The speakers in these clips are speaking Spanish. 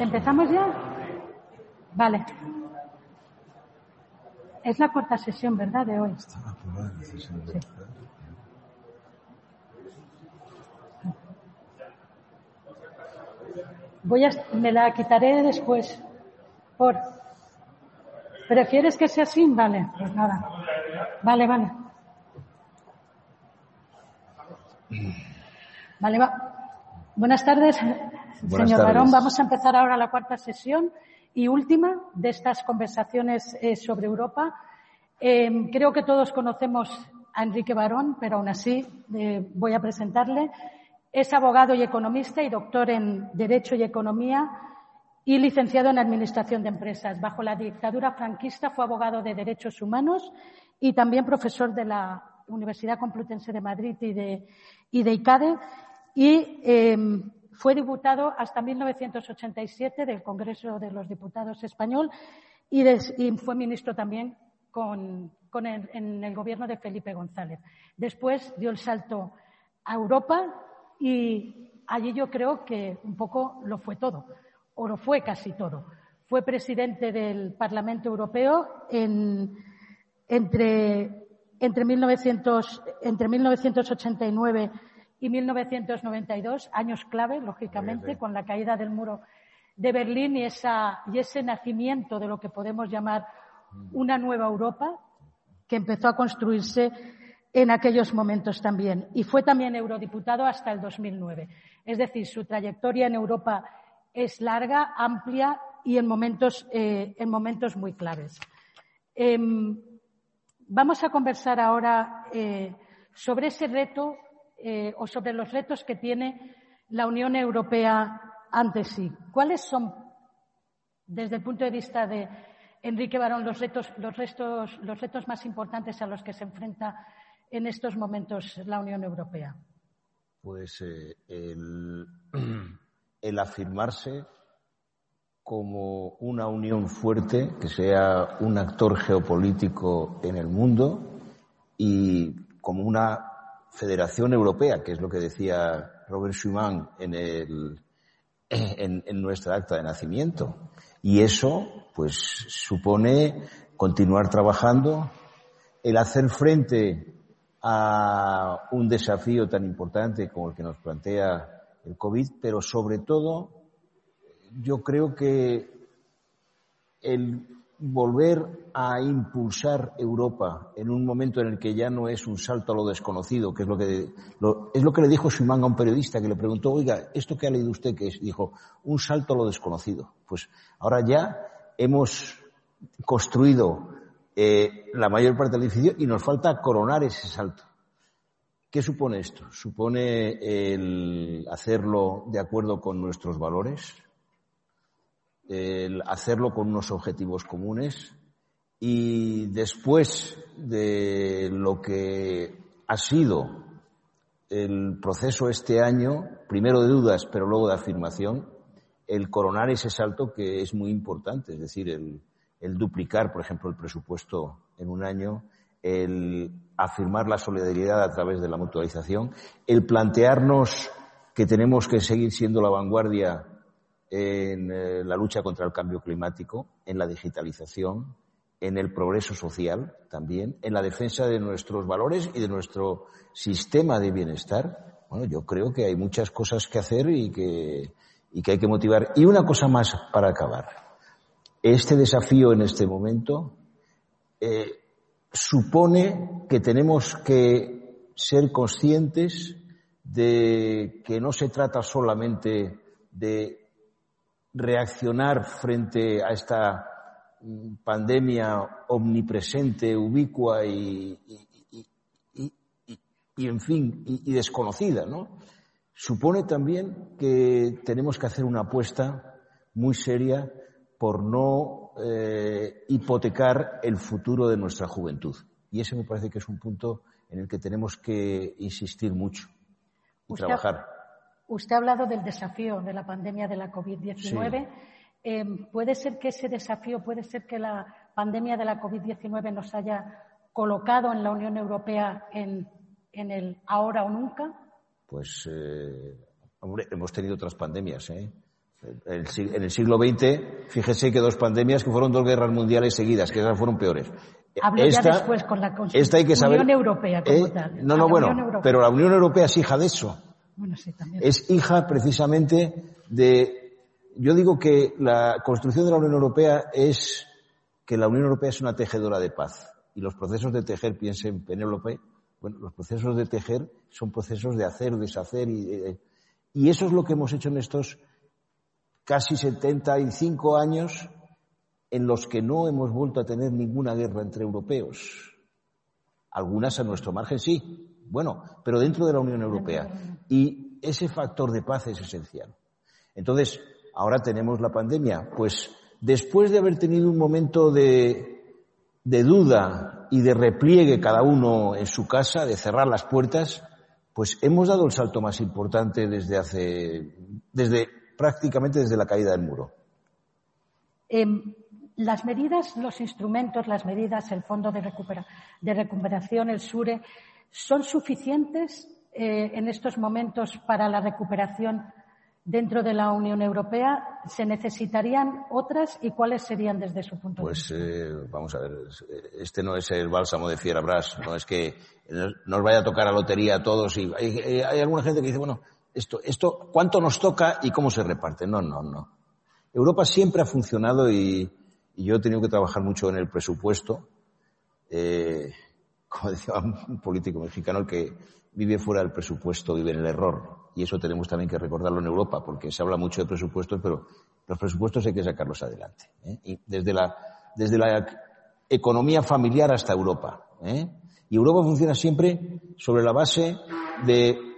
¿Empezamos ya? Vale. Es la cuarta sesión, ¿verdad? De hoy. Sí. Voy a, me la quitaré después. Por. ¿Prefieres que sea así? Vale, pues nada. Vale, vale. Vale, va. Buenas tardes, señor Barón. Vamos a empezar ahora la cuarta sesión y última de estas conversaciones eh, sobre Europa. Eh, creo que todos conocemos a Enrique Barón, pero aún así eh, voy a presentarle. Es abogado y economista y doctor en Derecho y Economía y licenciado en Administración de Empresas. Bajo la dictadura franquista fue abogado de Derechos Humanos y también profesor de la Universidad Complutense de Madrid y de, y de ICADE y fue diputado hasta 1987 del Congreso de los Diputados español y, fue ministro también con, en el gobierno de Felipe González. Después dio el salto a Europa y allí yo creo que un poco lo fue todo, o lo fue casi todo. Fue presidente del Parlamento Europeo en, entre, entre, 1900, entre 1989 y 1992, años clave, lógicamente, con la caída del muro de Berlín y, esa, y ese nacimiento de lo que podemos llamar una nueva Europa, que empezó a construirse en aquellos momentos también. Y fue también eurodiputado hasta el 2009. Es decir, su trayectoria en Europa es larga, amplia y en momentos, eh, en momentos muy claves. Em, vamos a conversar ahora eh, sobre ese reto eh, o sobre los retos que tiene la Unión Europea ante sí. ¿Cuáles son, desde el punto de vista de Enrique Barón, los retos, los, los retos más importantes a los que se enfrenta en estos momentos la Unión Europea? Pues eh, el, el afirmarse como una unión fuerte, que sea un actor geopolítico en el mundo y como una Federación Europea, que es lo que decía Robert Schuman en, el, en, nuestra acta de nacimiento. Y eso, pues, supone continuar trabajando, el hacer frente a un desafío tan importante como el que nos plantea el COVID, pero sobre todo, yo creo que el volver a impulsar Europa en un momento en el que ya no es un salto a lo desconocido, que es lo que, es lo que le dijo Schumann a un periodista que le preguntó, oiga, ¿esto que ha leído usted qué es? Dijo, un salto a lo desconocido. Pues ahora ya hemos construido eh, la mayor parte del edificio y nos falta coronar ese salto. ¿Qué supone esto? Supone el hacerlo de acuerdo con nuestros valores, el hacerlo con unos objetivos comunes y después de lo que ha sido el proceso este año, primero de dudas, pero luego de afirmación, el coronar ese salto que es muy importante, es decir, el, el duplicar, por ejemplo, el presupuesto en un año, el afirmar la solidaridad a través de la mutualización, el plantearnos que tenemos que seguir siendo la vanguardia en eh, la lucha contra el cambio climático, en la digitalización, en el progreso social también, en la defensa de nuestros valores y de nuestro sistema de bienestar. Bueno, yo creo que hay muchas cosas que hacer y que, y que hay que motivar. Y una cosa más para acabar. Este desafío en este momento eh, supone que tenemos que ser conscientes de que no se trata solamente de reaccionar frente a esta mm, pandemia omnipresente, ubicua y, y, en fin, y, desconocida, ¿no? Supone también que tenemos que hacer una apuesta muy seria por no eh, hipotecar el futuro de nuestra juventud. Y ese me parece que es un punto en el que tenemos que insistir mucho y trabajar. Usted ha hablado del desafío de la pandemia de la COVID-19. Eh, ¿Puede ser que ese desafío, puede ser que la pandemia de la COVID-19 nos haya colocado en la Unión Europea en, el ahora o nunca? Pues, eh, hombre, hemos tenido otras pandemias, ¿eh? En el siglo XX, fíjese que dos pandemias que fueron dos guerras mundiales seguidas, que esas fueron peores. Hablo esta, ya después con la esta hay que saber, Unión Europea como eh, tal. No, no, bueno, pero la Unión Europea es hija de eso. Es hija precisamente de... Yo digo que la construcción de la Unión Europea es que la Unión Europea es una tejedora de paz. Y los procesos de tejer, piensen Penélope, bueno, los procesos de tejer son procesos de hacer, deshacer y, eh, y eso es lo que hemos hecho en estos casi 75 años en los que no hemos vuelto a tener ninguna guerra entre europeos. Algunas a nuestro margen sí, bueno, pero dentro de la Unión Europea. Y ese factor de paz es esencial. Entonces, ahora tenemos la pandemia. Pues después de haber tenido un momento de, de duda y de repliegue cada uno en su casa, de cerrar las puertas, pues hemos dado el salto más importante desde hace, desde prácticamente desde la caída del muro. Em, las medidas, los instrumentos, las medidas, el Fondo de, Recuperación, el SURE, ¿son suficientes eh, en estos momentos para la recuperación dentro de la Unión Europea? ¿Se necesitarían otras y cuáles serían desde su punto de vista? Pues eh, vamos a ver, este no es el bálsamo de Fierabras, no es que nos vaya a tocar a lotería a todos y hay, hay alguna gente que dice, bueno, esto, esto, cuánto nos toca y cómo se reparte. No, no, no. Europa siempre ha funcionado y, yo he tenido que trabajar mucho en el presupuesto. Eh, como decía un político mexicano, el que vive fuera del presupuesto vive en el error. Y eso tenemos también que recordarlo en Europa, porque se habla mucho de presupuestos, pero los presupuestos hay que sacarlos adelante. ¿eh? Y desde la, desde la economía familiar hasta Europa. ¿eh? Y Europa funciona siempre sobre la base de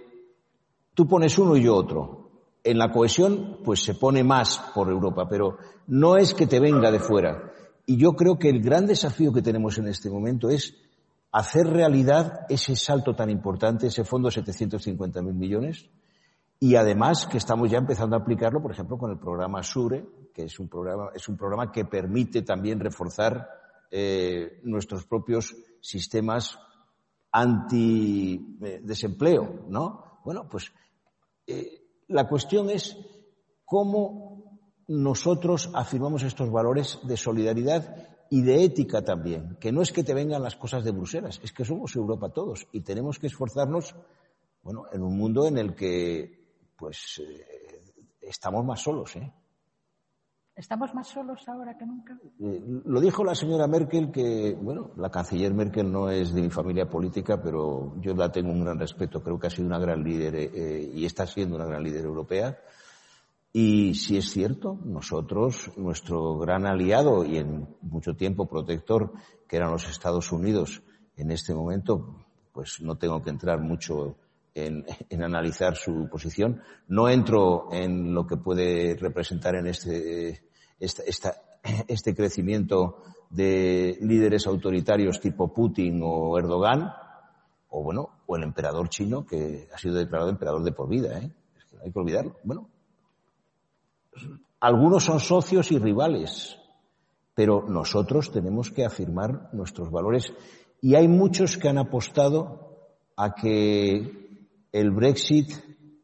Tú pones uno y yo otro. En la cohesión, pues se pone más por Europa, pero no es que te venga de fuera. Y yo creo que el gran desafío que tenemos en este momento es hacer realidad ese salto tan importante, ese fondo de 750.000 millones, y además que estamos ya empezando a aplicarlo, por ejemplo, con el programa SURE, que es un programa, es un programa que permite también reforzar eh, nuestros propios sistemas anti-desempleo, ¿no? Bueno, pues eh, la cuestión es cómo nosotros afirmamos estos valores de solidaridad y de ética también, que no es que te vengan las cosas de Bruselas, es que somos Europa todos y tenemos que esforzarnos, bueno, en un mundo en el que, pues, eh, estamos más solos, ¿eh? ¿Estamos más solos ahora que nunca? Eh, lo dijo la señora Merkel, que, bueno, la canciller Merkel no es de mi familia política, pero yo la tengo un gran respeto. Creo que ha sido una gran líder eh, y está siendo una gran líder europea. Y si es cierto, nosotros, nuestro gran aliado y en mucho tiempo protector, que eran los Estados Unidos, en este momento, pues no tengo que entrar mucho en, en, analizar su posición. No entro en lo que puede representar en este, esta, esta, este crecimiento de líderes autoritarios tipo Putin o Erdogan, o bueno, o el emperador chino que ha sido declarado emperador de por vida, ¿eh? Hay que olvidarlo. Bueno, algunos son socios y rivales, pero nosotros tenemos que afirmar nuestros valores y hay muchos que han apostado a que el Brexit,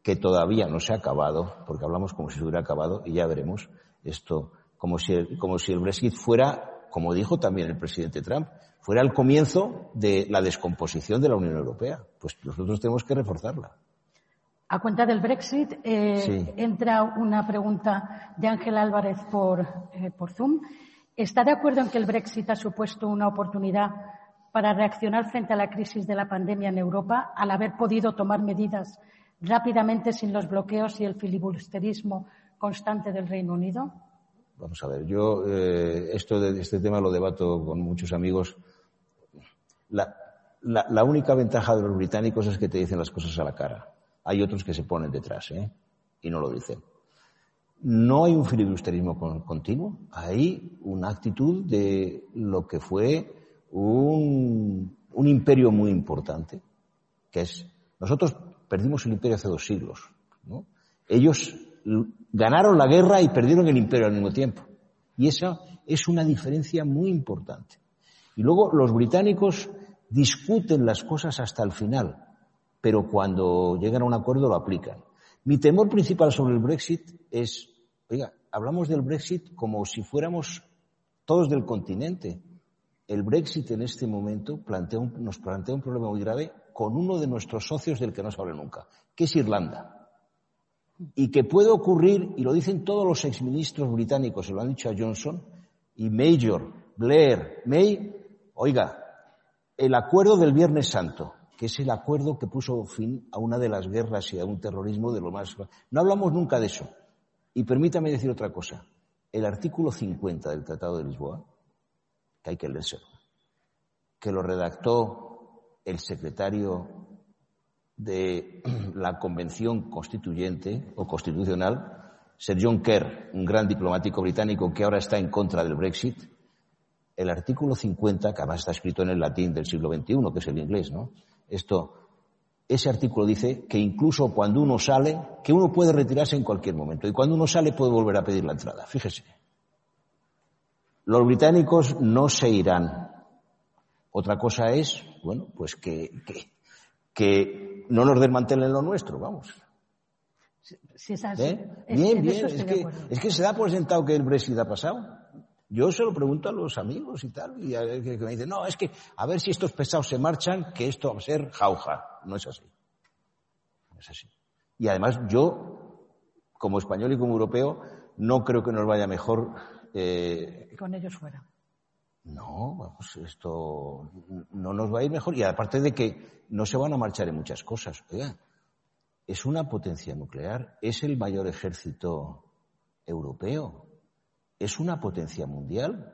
que todavía no se ha acabado, porque hablamos como si se hubiera acabado, y ya veremos esto, como si, el, como si el Brexit fuera, como dijo también el presidente Trump, fuera el comienzo de la descomposición de la Unión Europea. Pues nosotros tenemos que reforzarla. A cuenta del Brexit, eh, entra una pregunta de Ángel Álvarez por, eh, por Zoom. ¿Está de acuerdo en que el Brexit ha supuesto una oportunidad para reaccionar frente a la crisis de la pandemia en Europa al haber podido tomar medidas rápidamente sin los bloqueos y el filibusterismo constante del Reino Unido? Vamos a ver, yo eh, esto de, este tema lo debato con muchos amigos. La, la, la, única ventaja de los británicos es que te dicen las cosas a la cara. Hay otros que se ponen detrás ¿eh? y no lo dicen. No hay un filibusterismo continuo, hay una actitud de lo que fue un, un imperio muy importante, que es, nosotros perdimos el imperio hace dos siglos, ¿no? Ellos ganaron la guerra y perdieron el imperio al mismo tiempo. Y esa es una diferencia muy importante. Y luego los británicos discuten las cosas hasta el final, pero cuando llegan a un acuerdo lo aplican. Mi temor principal sobre el Brexit es Oiga, hablamos del Brexit como si fuéramos todos del continente. El Brexit en este momento nos plantea un problema muy grave con uno de nuestros socios del que no se habla nunca, que es Irlanda. Y que puede ocurrir, y lo dicen todos los exministros británicos, se lo han dicho a Johnson, y Major, Blair, May, oiga, el acuerdo del Viernes Santo, que es el acuerdo que puso fin a una de las guerras y a un terrorismo de lo más... No hablamos nunca de eso. Y permítame decir otra cosa. El artículo 50 del Tratado de Lisboa, que hay que leerse, que lo redactó el secretario de la Convención Constituyente o Constitucional, Sir John Kerr, un gran diplomático británico que ahora está en contra del Brexit, el artículo 50, que además está escrito en el latín del siglo XXI, que es el inglés, ¿no? Esto, ese artículo dice que incluso cuando uno sale, que uno puede retirarse en cualquier momento y cuando uno sale puede volver a pedir la entrada. Fíjese. Los británicos no se irán. Otra cosa es, bueno, pues que, que, no nos desmantelen lo nuestro, vamos. ¿Eh? bien, bien, es que, es que se da por sentado que el Brexit ha pasado. Yo se lo pregunto a los amigos y tal, y que me dicen, no, es que a ver si estos pesados se marchan, que esto va a ser jauja. No es así. No es así. Y además yo, como español y como europeo, no creo que nos vaya mejor. Eh... Con ellos fuera. No, vamos, esto no nos va a ir mejor. Y aparte de que no se van a marchar en muchas cosas. Oiga, es una potencia nuclear, es el mayor ejército europeo es una potencia mundial.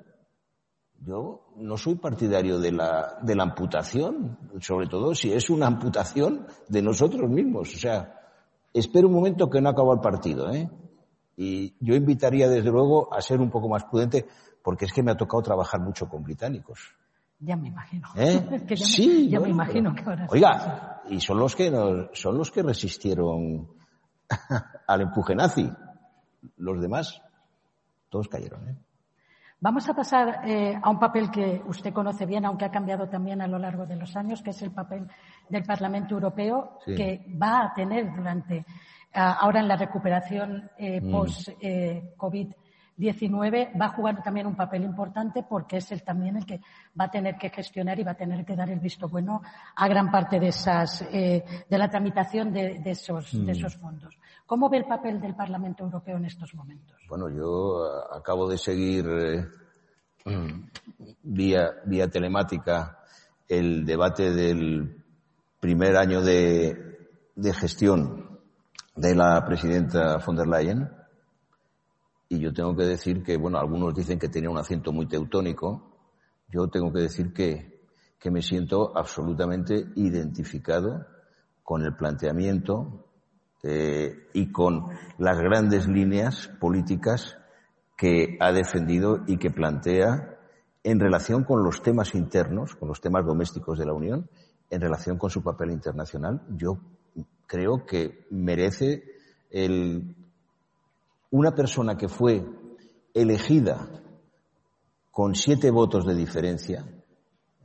Yo no soy partidario de la, de la amputación, sobre todo si es una amputación de nosotros mismos. O sea, espero un momento que no acaba el partido, ¿eh? Y yo invitaría, desde luego, a ser un poco más prudente, porque es que me ha tocado trabajar mucho con británicos. Ya me imagino. ¿Eh? sí, ya me imagino que ahora Oiga, y son los que son los que resistieron al empuje nazi. Los demás todos cayeron. ¿eh? Vamos a pasar eh, a un papel que usted conoce bien, aunque ha cambiado también a lo largo de los años, que es el papel del Parlamento Europeo, que va a tener durante, ahora en la recuperación eh, mm. post-COVID. 19 va a jugar también un papel importante porque es él también el que va a tener que gestionar y va a tener que dar el visto bueno a gran parte de esas de la tramitación de, esos de mm. esos fondos. ¿Cómo ve el papel del Parlamento Europeo en estos momentos? Bueno, yo eh, acabo de seguir eh, vía, vía telemática el debate del primer año de, de gestión de la presidenta von der Leyen. Y yo tengo que decir que, bueno, algunos dicen que tenía un acento muy teutónico. Yo tengo que decir que, que me siento absolutamente identificado con el planteamiento eh, y con las grandes líneas políticas que ha defendido y que plantea en relación con los temas internos, con los temas domésticos de la Unión, en relación con su papel internacional, yo creo que merece el, una persona que fue elegida con siete votos de diferencia,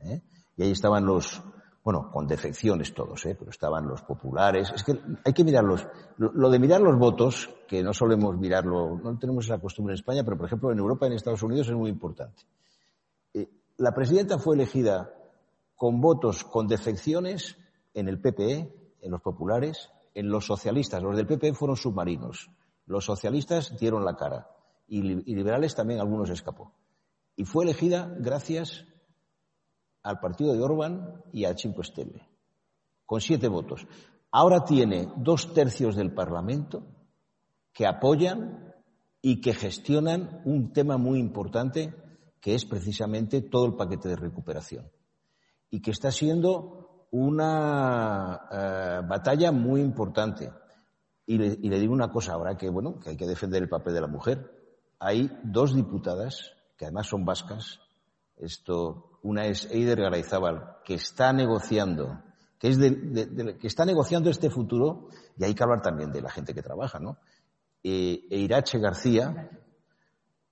¿eh? y ahí estaban los, bueno, con defecciones todos, ¿eh? pero estaban los populares. Es que hay que mirarlos. Lo, de mirar los votos, que no solemos mirarlo, no tenemos esa costumbre en España, pero por ejemplo en Europa y en Estados Unidos es muy importante. Eh, la presidenta fue elegida con votos con defecciones en el PPE, en los populares, en los socialistas. Los del PPE fueron submarinos. Los socialistas dieron la cara. Y, liberales también algunos escapó. Y fue elegida gracias al partido de Orban y a Cinque Stelle, con siete votos. Ahora tiene dos tercios del Parlamento que apoyan y que gestionan un tema muy importante que es precisamente todo el paquete de recuperación y que está siendo una eh, batalla muy importante. Y le, y le, digo una cosa ahora que bueno que hay que defender el papel de la mujer. Hay dos diputadas que además son vascas. Esto una es Eider Garayzábal, que está negociando, que, es de, que está negociando este futuro, y hay que hablar también de la gente que trabaja, ¿no? E, e Irache García,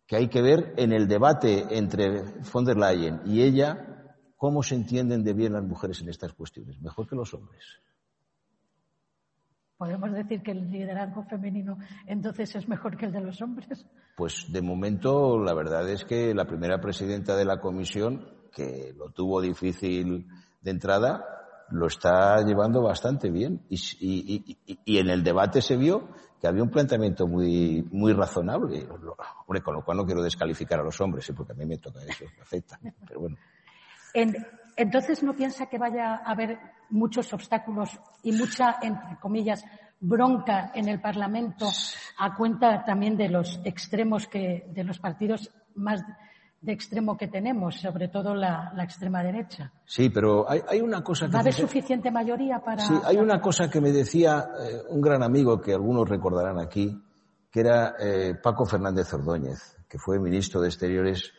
que hay que ver en el debate entre von der Leyen y ella cómo se entienden de bien las mujeres en estas cuestiones, mejor que los hombres. ¿Podemos decir que el liderazgo femenino entonces es mejor que el de los hombres? Pues de momento la verdad es que la primera presidenta de la comisión, que lo tuvo difícil de entrada, lo está llevando bastante bien. Y, en el debate se vio que había un planteamiento muy, muy razonable. Hombre, con lo cual no quiero descalificar a los hombres, porque a mí me toca eso, me afecta. Pero bueno. Entonces, ¿no piensa que vaya a haber muchos obstáculos y mucha, entre comillas, bronca en el Parlamento a cuenta también de los extremos que, de los partidos más de extremo que tenemos, sobre todo la, extrema derecha. Sí, pero hay, una cosa que... ¿Va a haber suficiente mayoría para...? Sí, hay una cosa que me decía eh, un gran amigo que algunos recordarán aquí, que era eh, Paco Fernández Ordóñez, que fue ministro de Exteriores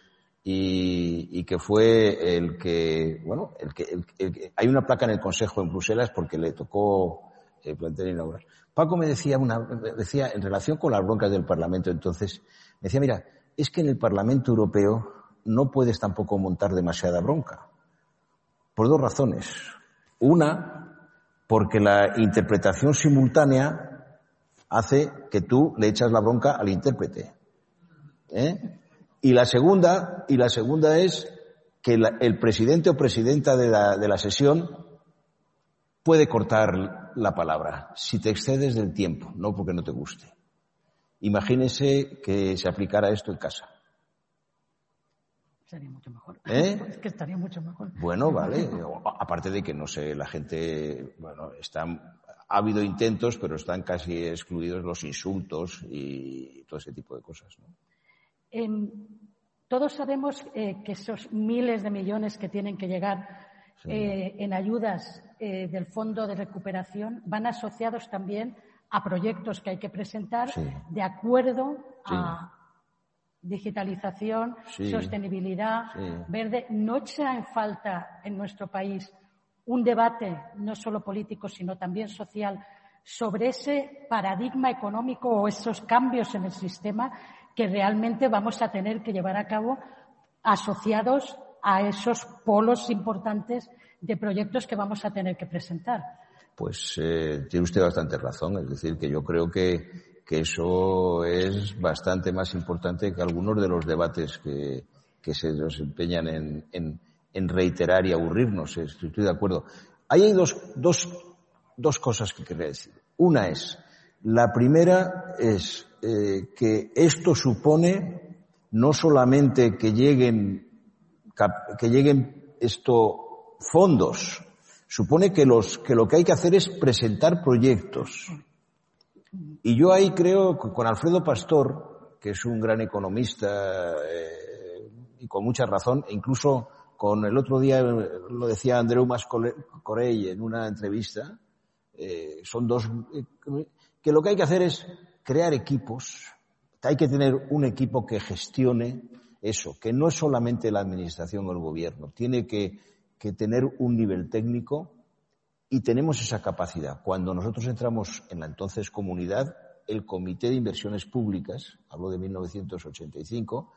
y, que fue el que, bueno, el que, hay una placa en el Consejo en Bruselas porque le tocó eh, plantear inaugurar. Paco me decía una, decía en relación con las broncas del Parlamento entonces, me decía, mira, es que en el Parlamento Europeo no puedes tampoco montar demasiada bronca. Por dos razones. Una, porque la interpretación simultánea hace que tú le echas la bronca al intérprete. ¿Eh? Y la segunda, y la segunda es que el presidente o presidenta de la, de la sesión puede cortar la palabra si te excedes del tiempo, no porque no te guste. Imagínese que se aplicara esto en casa. Sería mucho mejor. ¿Eh? Es que estaría mucho mejor. Bueno, vale. Aparte de que, no sé, la gente, bueno, están, ha habido intentos, pero están casi excluidos los insultos y todo ese tipo de cosas. ¿no? Em, todos sabemos eh, que esos miles de millones que tienen que llegar eh, en ayudas del Fondo de Recuperación van asociados también a proyectos que hay que presentar de acuerdo a digitalización, sostenibilidad. Verde. No echa en falta en nuestro país un debate no solo político, sino también social sobre ese paradigma económico o esos cambios en el sistema que realmente vamos a tener que llevar a cabo asociados a esos polos importantes de proyectos que vamos a tener que presentar pues eh, tiene usted bastante razón. Es decir, que yo creo que, eso es bastante más importante que algunos de los debates que, se desempeñan en, en, reiterar y aburrirnos. Estoy, de acuerdo. Ahí hay dos, dos, dos cosas que quería decir. Una es, la primera es eh, que esto supone no solamente que lleguen, que lleguen esto fondos supone que, los, que lo que hay que hacer es presentar proyectos. Y yo ahí creo que con Alfredo Pastor, que es un gran economista eh, y con mucha razón, e incluso con el otro día lo decía Andreu Mascorell en una entrevista, eh, son dos, que lo que hay que hacer es crear equipos, hay que tener un equipo que gestione eso, que no es solamente la administración o el gobierno, tiene que que tener un nivel técnico y tenemos esa capacidad. Cuando nosotros entramos en la entonces comunidad, el Comité de Inversiones Públicas, hablo de 1985,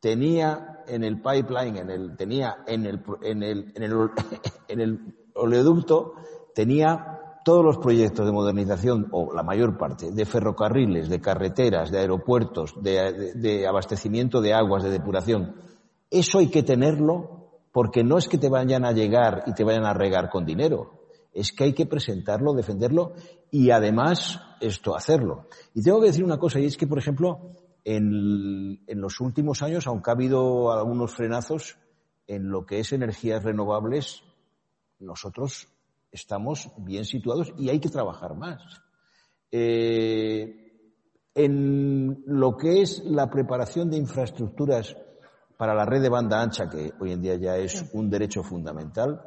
tenía en el pipeline, en el, tenía en el, en el, en el, en el oleoducto, tenía todos los proyectos de modernización, o la mayor parte, de ferrocarriles, de carreteras, de aeropuertos, de, abastecimiento de aguas, de depuración. Eso hay que tenerlo porque no es que te vayan a llegar y te vayan a regar con dinero, es que hay que presentarlo, defenderlo y además esto hacerlo. Y tengo que decir una cosa, y es que, por ejemplo, en, los últimos años, aunque ha habido algunos frenazos en lo que es energías renovables, nosotros estamos bien situados y hay que trabajar más. Eh, en lo que es la preparación de infraestructuras para la red de banda ancha, que hoy en día ya es un derecho fundamental,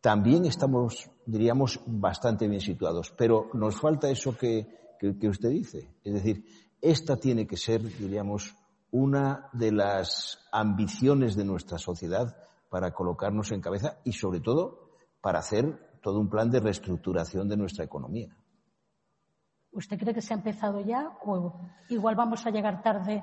también estamos, diríamos, bastante bien situados. Pero nos falta eso que, que, usted dice. Es decir, esta tiene que ser, diríamos, una de las ambiciones de nuestra sociedad para colocarnos en cabeza y, sobre todo, para hacer todo un plan de reestructuración de nuestra economía. ¿Usted cree que se ha empezado ya o igual vamos a llegar tarde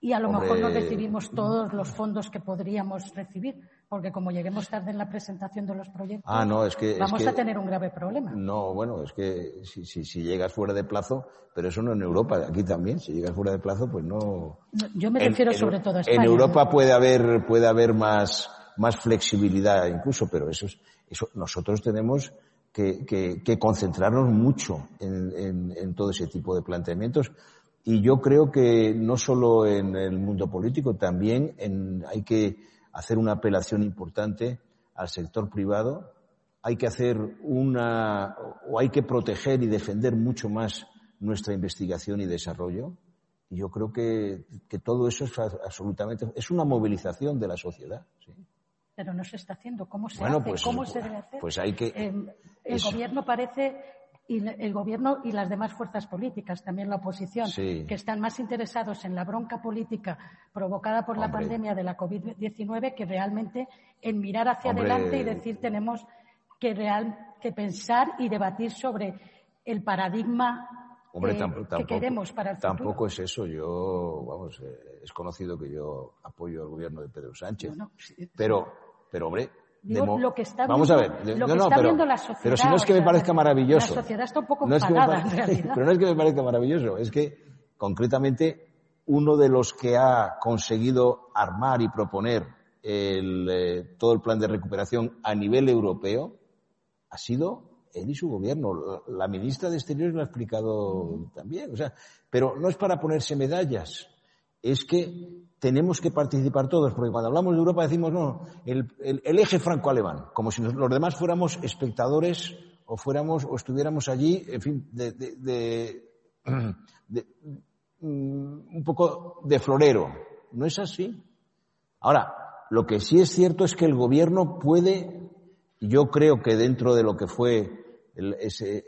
y a lo mejor no recibimos todos los fondos que podríamos recibir. porque como lleguemos tarde en la presentación de los proyectos, ah, no, es que, vamos a tener un grave problema. No, bueno, es que si, si, llegas fuera de plazo, pero eso no en Europa, aquí también, si llegas fuera de plazo, pues no. yo me refiero sobre todo a España. En Europa puede haber, puede haber más, más flexibilidad incluso, pero eso, eso nosotros tenemos que, que, concentrarnos mucho en, en, en todo ese tipo de planteamientos. Y yo creo que no solo en el mundo político, también en, hay que hacer una apelación importante al sector privado, hay que hacer una, o hay que proteger y defender mucho más nuestra investigación y desarrollo. Y yo creo que, que todo eso es absolutamente, es una movilización de la sociedad. ¿sí? Pero no se está haciendo. ¿Cómo se hace? Pues, ¿Cómo se debe hacer? Pues hay que. Eh, el gobierno parece y el gobierno y las demás fuerzas políticas, también la oposición, que están más interesados en la bronca política provocada por la pandemia de la COVID-19 que realmente en mirar hacia adelante y decir tenemos que, real, que pensar y debatir sobre el paradigma Hombre, eh, que queremos para el futuro. Tampoco es eso. Yo, vamos, eh, es conocido que yo apoyo al gobierno de Pedro Sánchez. pero, pero, hombre, lo que está Vamos a ver. Lo que está pero, viendo la sociedad. Pero si no es que me parezca maravilloso. La sociedad está un poco enfadada, en realidad. Pero no es que me parezca maravilloso. Es que, concretamente, uno de los que ha conseguido armar y proponer el, eh, todo el plan de recuperación a nivel europeo ha sido él y su gobierno. La, ministra de Exteriores lo ha explicado también. O sea, pero no es para ponerse medallas. Es que tenemos que participar todos, porque cuando hablamos de Europa decimos, no, el, eje franco-alemán, como si los demás fuéramos espectadores o fuéramos o estuviéramos allí, en fin, de, de, mm, un poco de florero. No es así. Ahora, lo que sí es cierto es que el gobierno puede, yo creo que dentro de lo que fue ese,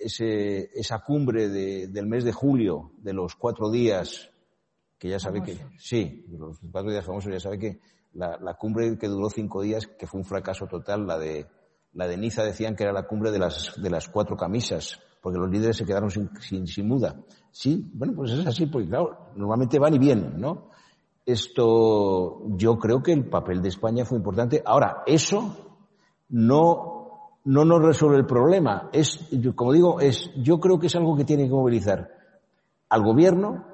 esa cumbre del mes de julio, de los cuatro días que ya sabe que, sí, los cuatro días famosos ya sabe que la, la, cumbre que duró cinco días, que fue un fracaso total, la de, la de Niza decían que era la cumbre de las, de las cuatro camisas, porque los líderes se quedaron sin, sin, sin muda. Sí, bueno, pues es así, porque claro, normalmente van y vienen, ¿no? Esto, yo creo que el papel de España fue importante. Ahora, eso no, no nos resuelve el problema. Es, como digo, es, yo creo que es algo que tiene que movilizar al gobierno,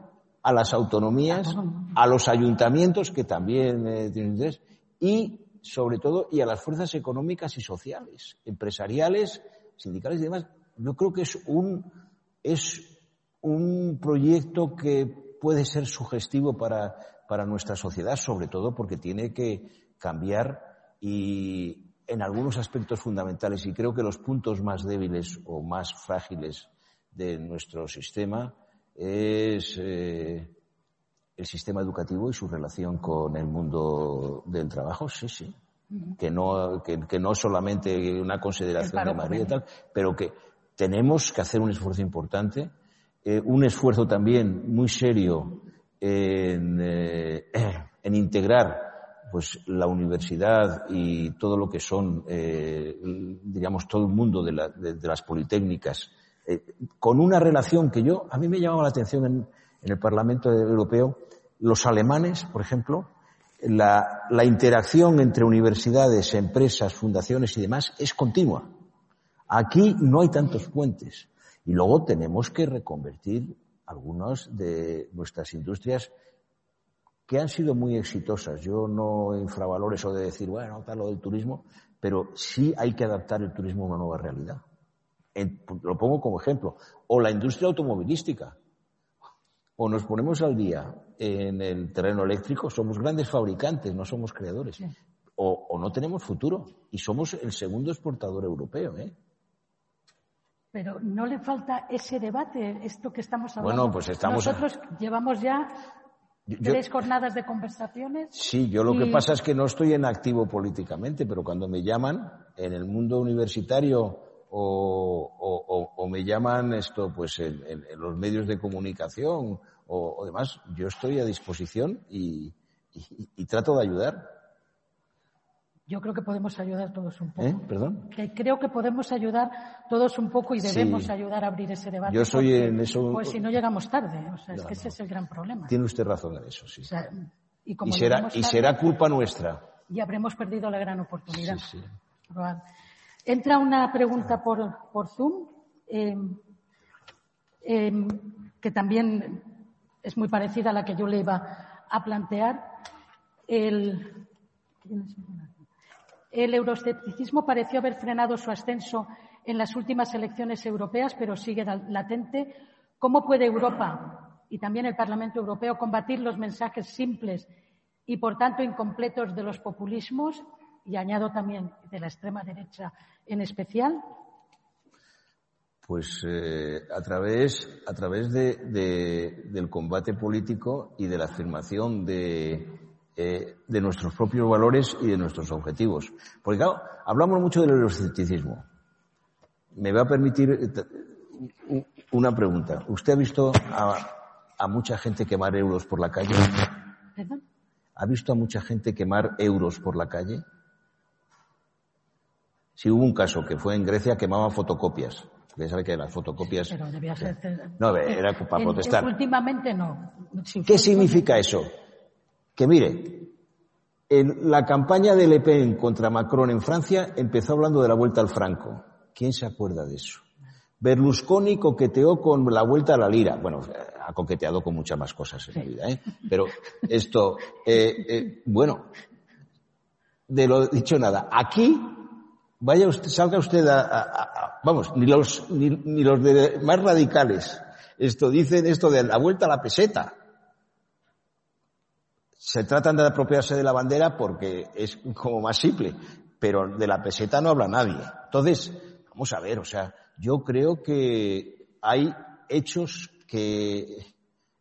a las autonomías, a los ayuntamientos, que también eh, tienen interés, y sobre todo, y a las fuerzas económicas y sociales, empresariales, sindicales y demás. Yo creo que es un, es un proyecto que puede ser sugestivo para, para nuestra sociedad, sobre todo porque tiene que cambiar y en algunos aspectos fundamentales, y creo que los puntos más débiles o más frágiles de nuestro sistema es eh, el sistema educativo y su relación con el mundo del trabajo, sí, sí. Que no, que, que no solamente una consideración de Madrid y tal, pero que tenemos que hacer un esfuerzo importante, eh, un esfuerzo también muy serio en, eh, en integrar pues la universidad y todo lo que son, eh, digamos, todo el mundo de, la, de, de las politécnicas eh, con una relación que yo, a mí me llamaba la atención en, el Parlamento Europeo, los alemanes, por ejemplo, la, interacción entre universidades, empresas, fundaciones y demás es continua. Aquí no hay tantos puentes. Y luego tenemos que reconvertir algunas de nuestras industrias que han sido muy exitosas. Yo no infravaloro eso de decir, bueno, tal lo del turismo, pero sí hay que adaptar el turismo a una nueva realidad lo pongo como ejemplo, o la industria automovilística. O nos ponemos al día en el terreno eléctrico, somos grandes fabricantes, no somos creadores. O, no tenemos futuro y somos el segundo exportador europeo. ¿eh? Pero no le falta ese debate, esto que estamos hablando. Bueno, pues estamos. Nosotros llevamos ya tres jornadas de conversaciones. Sí, yo lo que pasa es que no estoy en activo políticamente, pero cuando me llaman en el mundo universitario o, o, me llaman esto pues en, los medios de comunicación o, demás, yo estoy a disposición y, y, trato de ayudar. Yo creo que podemos ayudar todos un poco. ¿Eh? ¿Perdón? Que creo que podemos ayudar todos un poco y debemos ayudar a abrir ese debate. Yo soy en eso. Pues si no llegamos tarde, o sea, es que ese es el gran problema. Tiene usted razón en eso, sí. y, será, y será culpa nuestra y habremos perdido la gran oportunidad. Entra una pregunta por, por Zoom, em, em, que también es muy parecida a la que yo le iba a plantear. El, el euroescepticismo pareció haber frenado su ascenso en las últimas elecciones europeas, pero sigue latente. ¿Cómo puede Europa y también el Parlamento Europeo combatir los mensajes simples y, por tanto, incompletos de los populismos y añado también de la extrema derecha en especial? Pues eh, a través, a través del combate político y de la afirmación de, eh, de nuestros propios valores y de nuestros objetivos. Porque claro, hablamos mucho del euroscepticismo me va a permitir eh, una pregunta. ¿Usted ha visto a, mucha gente quemar euros por la calle? ¿Ha visto a mucha gente quemar euros por la calle? Sí, hubo un caso que fue en Grecia, quemaban fotocopias. Usted sabe que las fotocopias. Pero debía ser. No, era para protestar. últimamente no. ¿Qué significa eso? Que mire, en la campaña de Le Pen contra Macron en Francia empezó hablando de la vuelta al Franco. ¿Quién se acuerda de eso? Berlusconi coqueteó con la vuelta a la lira. Bueno, ha coqueteado con muchas más cosas en la vida, ¿eh? Pero esto, eh, eh, bueno, de lo dicho nada. Aquí, vaya usted, salga usted a, vamos, ni los, ni, los más radicales, esto dicen esto de la vuelta a la peseta. Se tratan de apropiarse de la bandera porque es como más simple, pero de la peseta no habla nadie. Entonces, Vamos a ver, o sea, yo creo que hay hechos que,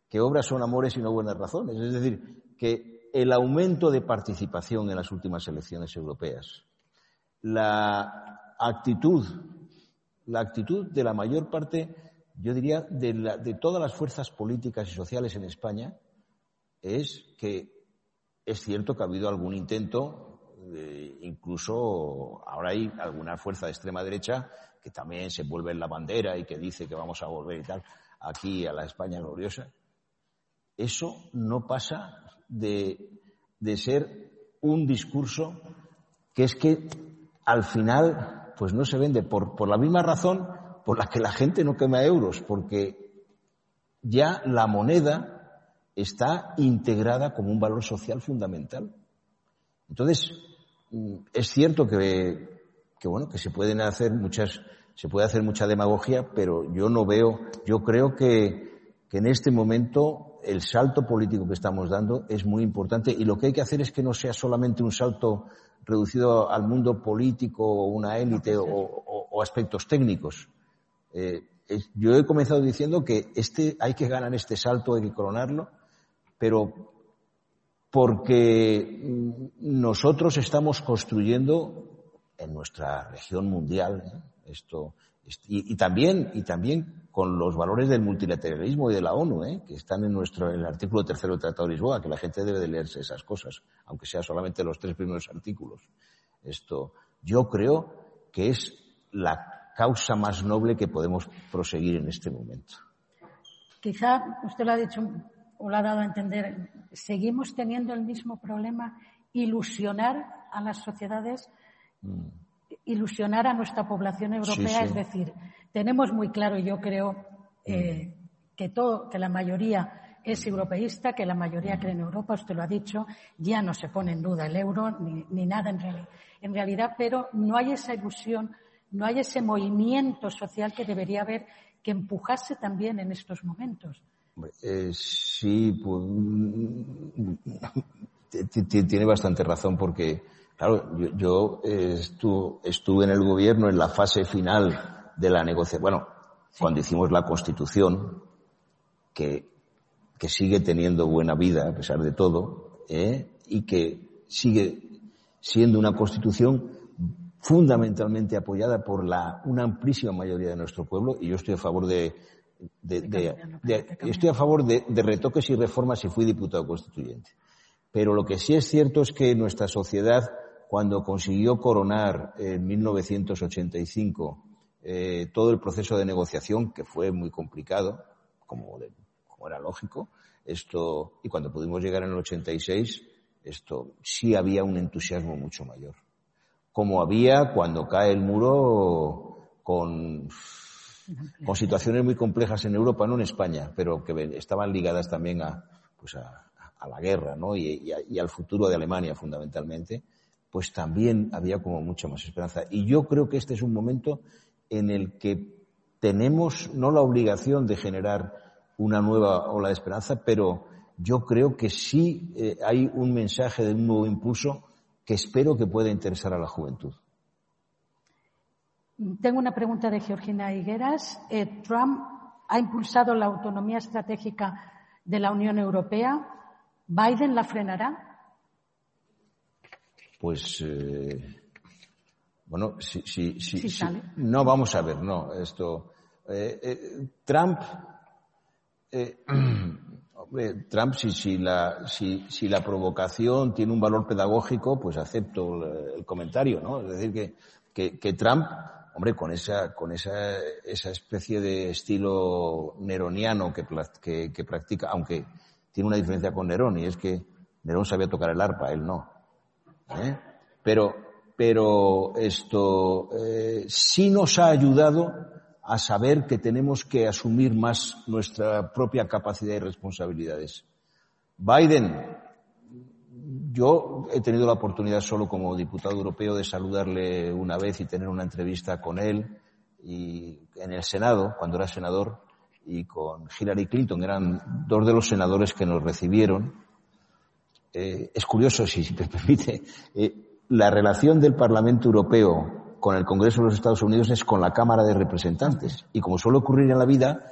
que obras son amores y no buenas razones. Es decir, que el aumento de participación en las últimas elecciones europeas, la actitud, la actitud de la mayor parte, yo diría, de, de todas las fuerzas políticas y sociales en España, es que es cierto que ha habido algún intento incluso ahora hay alguna fuerza de extrema derecha que también se vuelve en la bandera y que dice que vamos a volver y tal aquí a la España gloriosa. Eso no pasa de, de ser un discurso que es que al final pues no se vende por, por la misma razón por la que la gente no quema euros, porque ya la moneda está integrada como un valor social fundamental. Entonces, es cierto que, bueno, que se pueden hacer muchas, se puede hacer mucha demagogia, pero yo no veo, yo creo que, que en este momento el salto político que estamos dando es muy importante y lo que hay que hacer es que no sea solamente un salto reducido al mundo político o una élite o, aspectos técnicos. Eh, yo he comenzado diciendo que este, hay que ganar este salto, hay que coronarlo, pero porque nosotros estamos construyendo en nuestra región mundial ¿eh? esto y, también y también con los valores del multilateralismo y de la ONU ¿eh? que están en nuestro en el artículo tercero del Tratado de Lisboa que la gente debe de leerse esas cosas aunque sea solamente los tres primeros artículos esto yo creo que es la causa más noble que podemos proseguir en este momento. Quizá usted lo ha dicho o lo ha dado a entender, seguimos teniendo el mismo problema, ilusionar a las sociedades, mm. ilusionar a nuestra población europea, es decir, tenemos muy claro, yo creo, eh, mm. que todo, que la mayoría es europeísta, que la mayoría mm. cree en Europa, usted lo ha dicho, ya no se pone en duda el euro ni, nada en, en realidad, pero no hay esa ilusión, no hay ese movimiento social que debería haber que empujase también en estos momentos. Eh, sí, pues, tiene bastante razón porque, claro, yo, estuve, en el gobierno en la fase final de la negociación, bueno, cuando hicimos la constitución, que, que sigue teniendo buena vida a pesar de todo, ¿eh? y que sigue siendo una constitución fundamentalmente apoyada por la, una amplísima mayoría de nuestro pueblo, y yo estoy a favor de, estoy a favor de, retoques y reformas si fui diputado constituyente. Pero lo que sí es cierto es que nuestra sociedad, cuando consiguió coronar en 1985 eh, todo el proceso de negociación, que fue muy complicado, como, como era lógico, esto, y cuando pudimos llegar en el 86, esto sí había un entusiasmo mucho mayor. Como había cuando cae el muro con, con situaciones muy complejas en Europa, no en España, pero que estaban ligadas también a, pues a, la guerra ¿no? y, al futuro de Alemania fundamentalmente, pues también había como mucha más esperanza. Y yo creo que este es un momento en el que tenemos no la obligación de generar una nueva ola de esperanza, pero yo creo que sí eh, hay un mensaje de un nuevo impulso que espero que pueda interesar a la juventud. Tengo una pregunta de Georgina Higueras. Eh, Trump ha impulsado la autonomía estratégica de la Unión Europea. ¿Biden la frenará? Pues, eh, bueno, si, si, si, no, vamos a ver, no, esto, Trump, Trump, si, si, la, si, si, la provocación tiene un valor pedagógico, pues acepto el, comentario, ¿no? Es decir, que, que, que, Trump, hombre, con esa, con esa, esa especie de estilo neroniano que, que, que practica, aunque tiene una diferencia con Nerón, y es que Nerón sabía tocar el arpa, él no. ¿eh? Pero, pero esto eh, sí nos ha ayudado a saber que tenemos que asumir más nuestra propia capacidad y responsabilidades. Biden, yo he tenido la oportunidad solo como diputado europeo de saludarle una vez y tener una entrevista con él y en el Senado, cuando era senador, y con Hillary Clinton, eran dos de los senadores que nos recibieron. Eh, es curioso, si me permite, eh, la relación del Parlamento Europeo con el Congreso de los Estados Unidos es con la Cámara de Representantes. Y como suele ocurrir en la vida,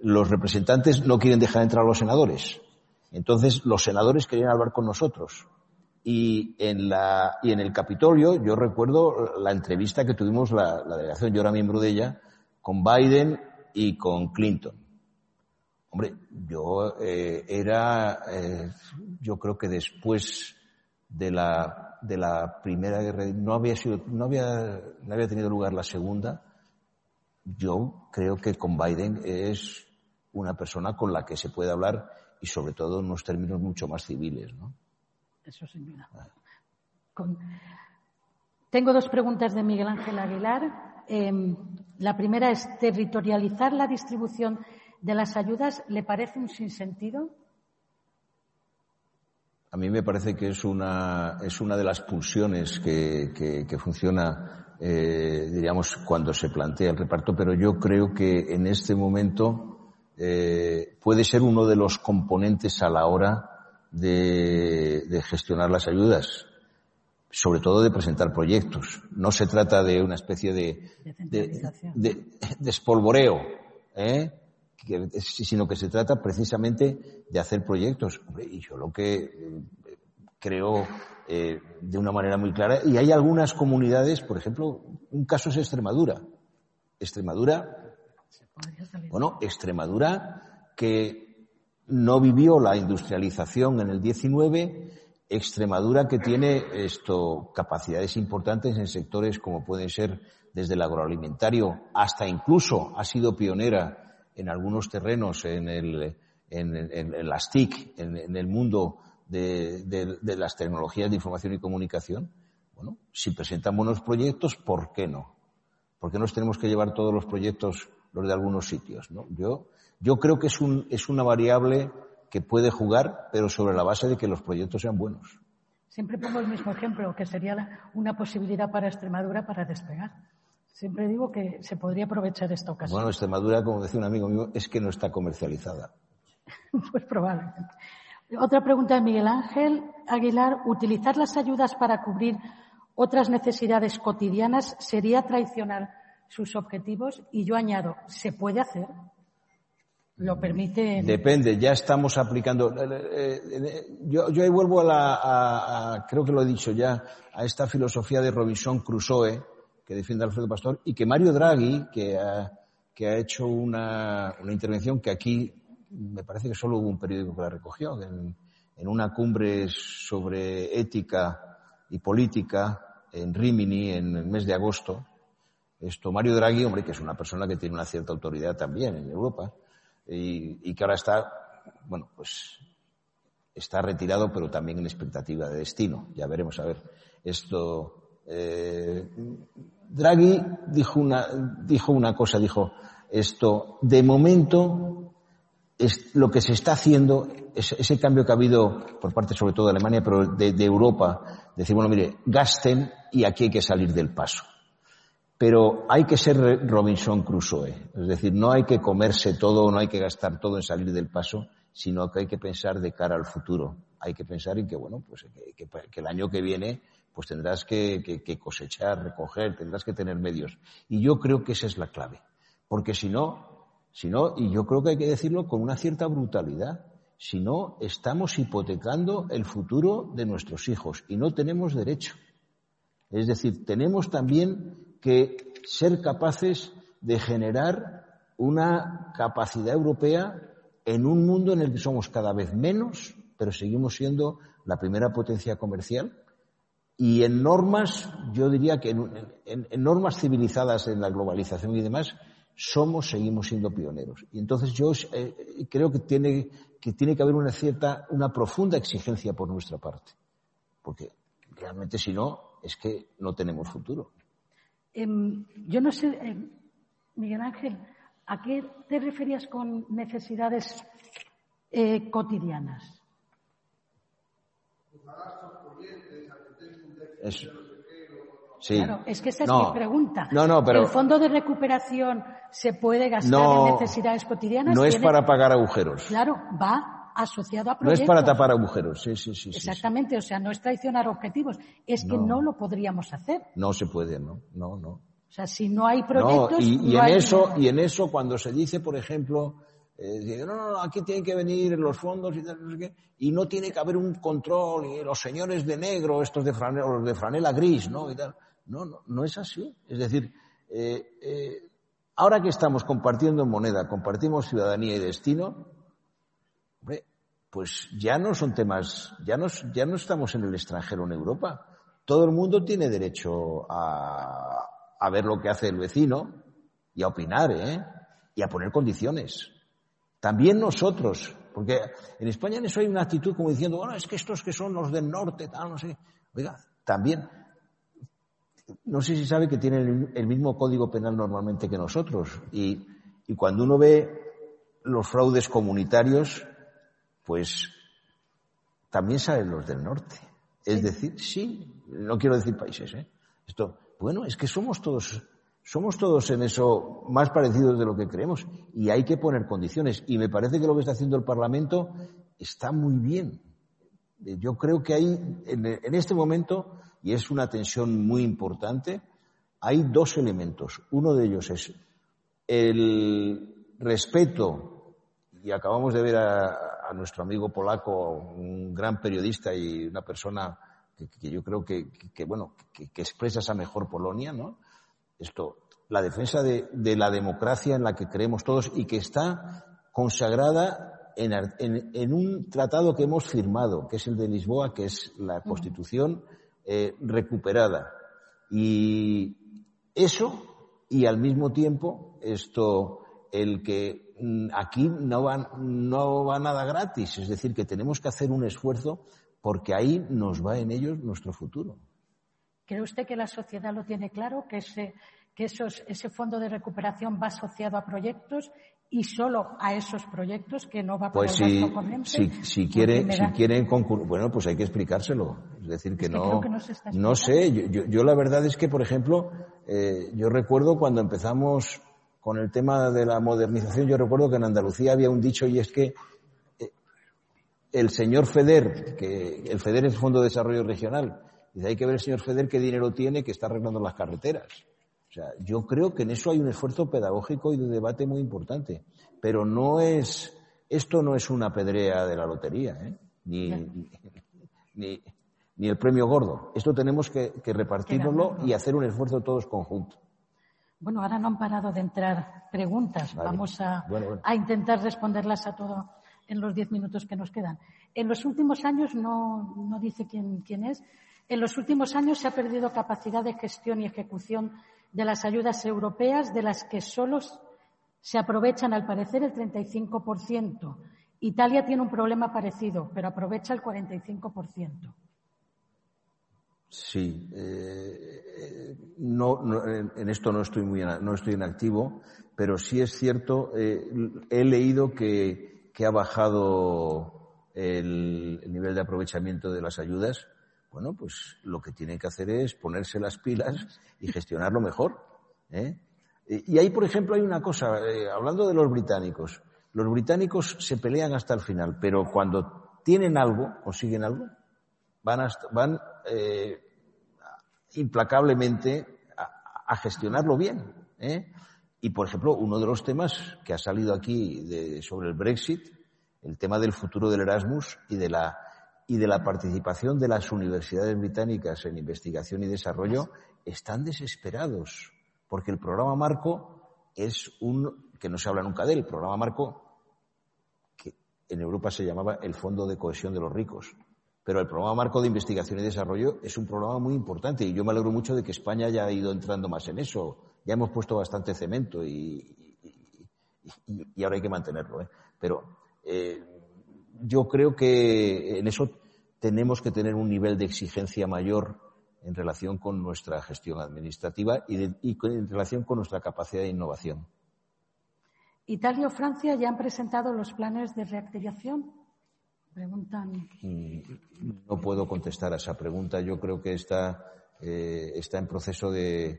los representantes no quieren dejar entrar a los senadores. Entonces, los senadores querían hablar con nosotros. Y en, la, y en el Capitolio, yo recuerdo la entrevista que tuvimos la, delegación, yo era miembro de ella, con Biden y con Clinton. Hombre, yo eh, era, eh, yo creo que después de la de la Primera Guerra, no había sido, no había, no había tenido lugar la Segunda, yo creo que con Biden es una persona con la que se puede hablar y sobre todo en unos términos mucho más civiles, ¿no? Eso sin. Tengo dos preguntas de Miguel Ángel Aguilar. Em, la primera es, ¿territorializar la distribución de las ayudas le parece un sinsentido? A mí me parece que es una, es una de las pulsiones que, que, funciona, eh, diríamos, cuando se plantea el reparto, pero yo creo que en este momento eh, puede ser uno de los componentes a la hora de, de gestionar las ayudas, sobre todo de presentar proyectos. No se trata de una especie de, de, de, de espolvoreo, ¿eh? Sino que se trata precisamente de hacer proyectos. Y yo lo que eh, creo eh, de una manera muy clara, y hay algunas comunidades, por ejemplo, un caso es Extremadura. Extremadura, bueno, Extremadura que no vivió la industrialización en el 19, Extremadura que tiene esto capacidades importantes en sectores como pueden ser desde el agroalimentario hasta incluso ha sido pionera en algunos terrenos en, el, en, en, las TIC, en, el mundo de, de, las tecnologías de información y comunicación, bueno, si presentan buenos proyectos, ¿por qué no? ¿Por qué nos tenemos que llevar todos los proyectos los de algunos sitios? ¿no? Yo, yo creo que es, un, es una variable que puede jugar, pero sobre la base de que los proyectos sean buenos. Siempre pongo el mismo ejemplo, que sería una posibilidad para Extremadura para despegar. Siempre digo que se podría aprovechar esta ocasión. Bueno, Extremadura, como decía un amigo mío, es que no está comercializada. pues probablemente. Otra pregunta de Miguel Ángel Aguilar. ¿Utilizar las ayudas para cubrir otras necesidades cotidianas sería traicionar sus objetivos? Y yo añado, ¿se puede hacer? ¿Lo permite? Depende, ya estamos aplicando. Eh, eh, yo, yo ahí vuelvo a la, creo que lo he dicho ya, a esta filosofía de Robinson Crusoe, que defiende Alfredo Pastor y que Mario Draghi, que ha, que ha hecho una, una intervención que aquí me parece que solo hubo un periódico que la recogió, en, en una cumbre sobre ética y política en Rimini en el mes de agosto. Esto, Mario Draghi, hombre, que es una persona que tiene una cierta autoridad también en Europa y, y que ahora está, bueno, pues está retirado, pero también en expectativa de destino. Ya veremos, a ver. Esto. Eh, Draghi dijo una, dijo una cosa, dijo esto, de momento, es lo que se está haciendo, ese cambio que ha habido por parte sobre todo de Alemania, pero de, de Europa, decir, bueno, mire, gasten y aquí hay que salir del paso. Pero hay que ser Robinson Crusoe. Es decir, no hay que comerse todo, no hay que gastar todo en salir del paso, sino que hay que pensar de cara al futuro. Hay que pensar en que, bueno, pues que, el año que viene pues tendrás que, cosechar, recoger, tendrás que tener medios. Y yo creo que esa es la clave. Porque si no, si no, y yo creo que hay que decirlo con una cierta brutalidad, si no, estamos hipotecando el futuro de nuestros hijos y no tenemos derecho. Es decir, tenemos también que ser capaces de generar una capacidad europea en un mundo en el que somos cada vez menos, pero seguimos siendo la primera potencia comercial. Y en normas, yo diría que en, normas civilizadas en la globalización y demás, somos, seguimos siendo pioneros. Y entonces yo eh, creo que tiene, que tiene que haber una cierta, una profunda exigencia por nuestra parte. Porque realmente si no, es que no tenemos futuro. Em, yo no sé, em, Miguel Ángel, ¿a qué te referías con necesidades eh, Sí. Claro, es que esa es mi pregunta. No, no, pero... ¿El fondo de recuperación se puede gastar en necesidades cotidianas? No es para pagar agujeros. Claro, va asociado a proyectos. No es para tapar agujeros, sí, sí, sí. Exactamente, o sea, no es traicionar objetivos, es que no lo podríamos hacer. No se puede, no, no, no. O sea, si no hay proyectos. y, en eso, y en eso, cuando se dice, por ejemplo, eh, no, no, aquí tienen que venir los fondos y tal, no sé qué, y no tiene que haber un control, y los señores de negro, estos de franela, los de franela gris, ¿no? Y tal. No, no, no es así. Es decir, eh, eh, ahora que estamos compartiendo moneda, compartimos ciudadanía y destino, pues ya no son temas, ya no, ya no estamos en el extranjero en Europa. Todo el mundo tiene derecho a, a ver lo que hace el vecino y a opinar, ¿eh? Y a poner condiciones. También nosotros, porque en España en eso hay una actitud como diciendo, bueno, es que estos que son los del norte, tal, no sé. Oiga, también, no sé si sabe que tienen el mismo código penal normalmente que nosotros. Y, y cuando uno ve los fraudes comunitarios, pues también salen los del norte. Es decir, sí, no quiero decir países, ¿eh? Esto, bueno, es que somos todos, somos todos en eso más parecidos de lo que creemos y hay que poner condiciones. Y me parece que lo que está haciendo el Parlamento está muy bien. Yo creo que hay, en este momento, y es una tensión muy importante, hay dos elementos. Uno de ellos es el respeto, y acabamos de ver a, a nuestro amigo polaco, un gran periodista y una persona que, yo creo que, bueno, que, expresa esa mejor Polonia, ¿no? Esto, la defensa de, la democracia en la que creemos todos y que está consagrada en, un tratado que hemos firmado, que es el de Lisboa, que es la Constitución eh, recuperada. Y eso, y al mismo tiempo, esto, el que Mm, aquí no va, no va nada gratis, es decir, que tenemos que hacer un esfuerzo porque ahí nos va en ellos nuestro futuro. ¿Cree usted que la sociedad lo tiene claro, que ese, que esos, ese fondo de recuperación va asociado a proyectos y solo a esos proyectos que no va pues si, si, si, quiere, si quieren concurrir, bueno, pues hay que explicárselo. Es decir, que no, no sé, yo, yo, la verdad es que, por ejemplo, eh, yo recuerdo cuando empezamos con el tema de la modernización, yo recuerdo que en Andalucía había un dicho y es que eh, el señor FEDER, que el FEDER es el Fondo de Desarrollo Regional, dice, hay que ver el señor FEDER qué dinero tiene que está arreglando las carreteras. O sea, yo creo que en eso hay un esfuerzo pedagógico y de debate muy importante. Pero no es, esto no es una pedrea de la lotería, ¿eh? ni, ni, ni, el premio gordo. Esto tenemos que, que repartirnoslo y hacer un esfuerzo todos conjuntos. Bueno, ahora no han parado de entrar preguntas. Vamos a, intentar responderlas a todo en los diez minutos que nos quedan. En los últimos años, no, no dice quién, quién es, en los últimos años se ha perdido capacidad de gestión y ejecución de las ayudas europeas, de las que solo se aprovechan, al parecer, el 35%. Italia tiene un problema parecido, pero aprovecha el 45%. Sí, eh, no, en esto no estoy muy no estoy en activo, pero sí es cierto. Eh, he leído que, que ha bajado el, nivel de aprovechamiento de las ayudas. Bueno, pues lo que tienen que hacer es ponerse las pilas y gestionarlo mejor. ¿eh? Y ahí, por ejemplo, hay una cosa. hablando de los británicos, los británicos se pelean hasta el final, pero cuando tienen algo, consiguen algo, van, van eh, implacablemente a, gestionarlo bien. ¿eh? Y, por ejemplo, uno de los temas que ha salido aquí sobre el Brexit, el tema del futuro del Erasmus y de la y de la participación de las universidades británicas en investigación y desarrollo, están desesperados, porque el programa Marco es un, que no se habla nunca de él, el programa Marco, que en Europa se llamaba el Fondo de Cohesión de los Ricos, pero el programa marco de investigación y desarrollo es un programa muy importante y yo me alegro mucho de que España haya ido entrando más en eso. Ya hemos puesto bastante cemento y, ahora hay que mantenerlo. ¿eh? Pero eh, yo creo que en eso tenemos que tener un nivel de exigencia mayor en relación con nuestra gestión administrativa y, y en relación con nuestra capacidad de innovación. Italia o Francia ya han presentado los planes de reactivación Mm, no puedo contestar a esa pregunta. Yo creo que está, eh, está en proceso de.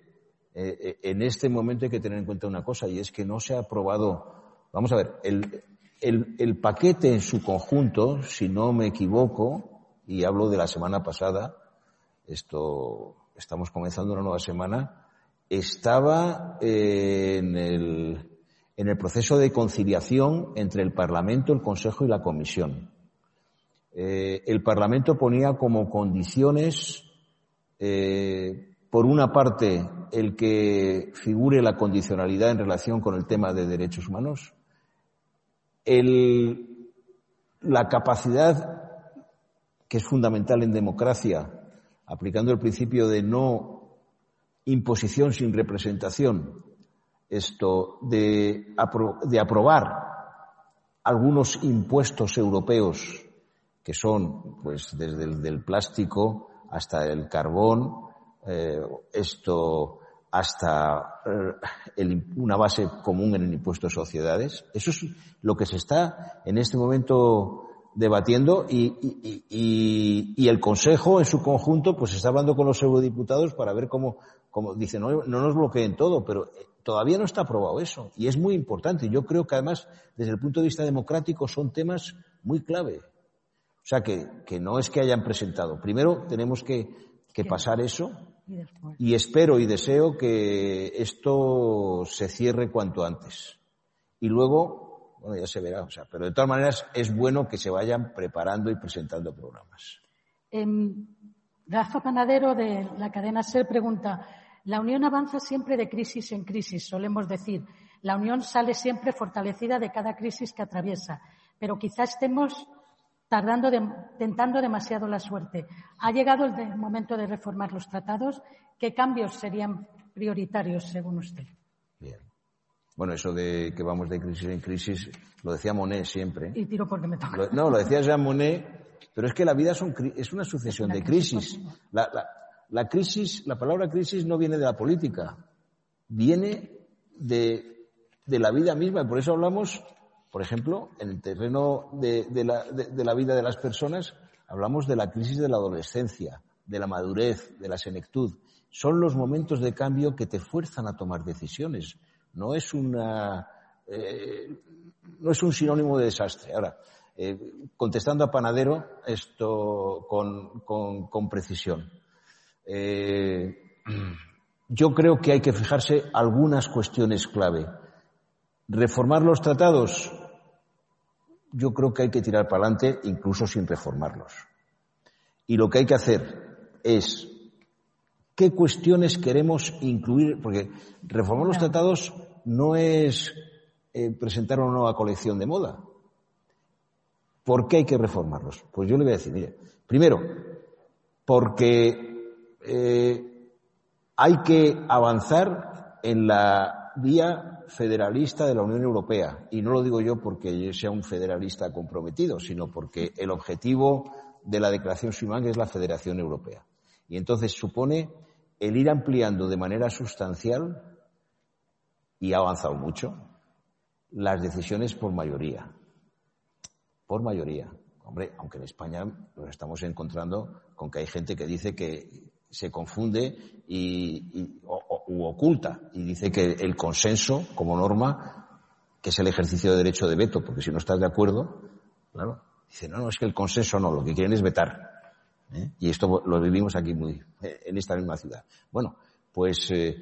Eh, eh, en este momento hay que tener en cuenta una cosa y es que no se ha aprobado. Vamos a ver, el, el, el paquete en su conjunto, si no me equivoco, y hablo de la semana pasada, esto estamos comenzando una nueva semana, estaba en el, en el proceso de conciliación entre el Parlamento, el Consejo y la Comisión. Eh, el Parlamento ponía como condiciones, eh, por una parte, el que figure la condicionalidad en relación con el tema de derechos humanos, la capacidad que es fundamental en democracia, aplicando el principio de no imposición sin representación, esto de, aprobar algunos impuestos europeos que son pues desde el plástico hasta el carbón, eh, esto hasta eh, una base común en el impuesto de sociedades. Eso es lo que se está en este momento debatiendo y, y, y, el Consejo en su conjunto pues está hablando con los eurodiputados para ver cómo, cómo dice, no, no nos bloqueen todo, pero eh, todavía no está aprobado eso y es muy importante. Yo creo que además desde el punto de vista democrático son temas muy clave. O sea que, no es que hayan presentado. Primero tenemos que, pasar eso y espero y deseo que esto se cierre cuanto antes. Y luego, bueno, ya se verá, o sea, pero de todas maneras es bueno que se vayan preparando y presentando programas. Em, Rafa Panadero de la cadena SER pregunta, la Unión avanza siempre de crisis en crisis, solemos decir. La Unión sale siempre fortalecida de cada crisis que atraviesa, pero quizá estemos tardando, tentando demasiado la suerte. ¿Ha llegado el momento de reformar los tratados? ¿Qué cambios serían prioritarios según usted? Bien. Bueno, eso de que vamos de crisis en crisis, lo decía Monet siempre. Y tiro porque me toca. no, lo decía Jean Monet, pero es que la vida es una sucesión de crisis. La, la, crisis, la palabra crisis no viene de la política, viene de, de la vida misma. Por eso hablamos por ejemplo, en el terreno de, la, vida de las personas, hablamos de la crisis de la adolescencia, de la madurez, de la senectud. Son los momentos de cambio que te fuerzan a tomar decisiones. No es una, eh, no es un sinónimo de desastre. Ahora, eh, contestando a Panadero, esto con, precisión. Eh, yo creo que hay que fijarse algunas cuestiones clave. Reformar los tratados, yo creo que hay que tirar para adelante incluso sin reformarlos. Y lo que hay que hacer es qué cuestiones queremos incluir, porque reformar los tratados no es eh, presentar una nueva colección de moda. ¿Por qué hay que reformarlos? Pues yo le voy a decir, mire, primero, porque eh, hay que avanzar en la vía federalista de la Unión Europea. Y no lo digo yo porque sea un federalista comprometido, sino porque el objetivo de la Declaración Schuman es la Federación Europea. Y entonces supone el ir ampliando de manera sustancial, y ha avanzado mucho, las decisiones por mayoría. Por mayoría. Hombre, aunque en España nos estamos encontrando con que hay gente que dice que se confunde y, u oculta y dice que el consenso como norma, que es el ejercicio de derecho de veto, porque si no estás de acuerdo, claro, dice, no, no, es que el consenso no, lo que quieren es vetar. ¿eh? Y esto lo vivimos aquí muy, en esta misma ciudad. Bueno, pues eh,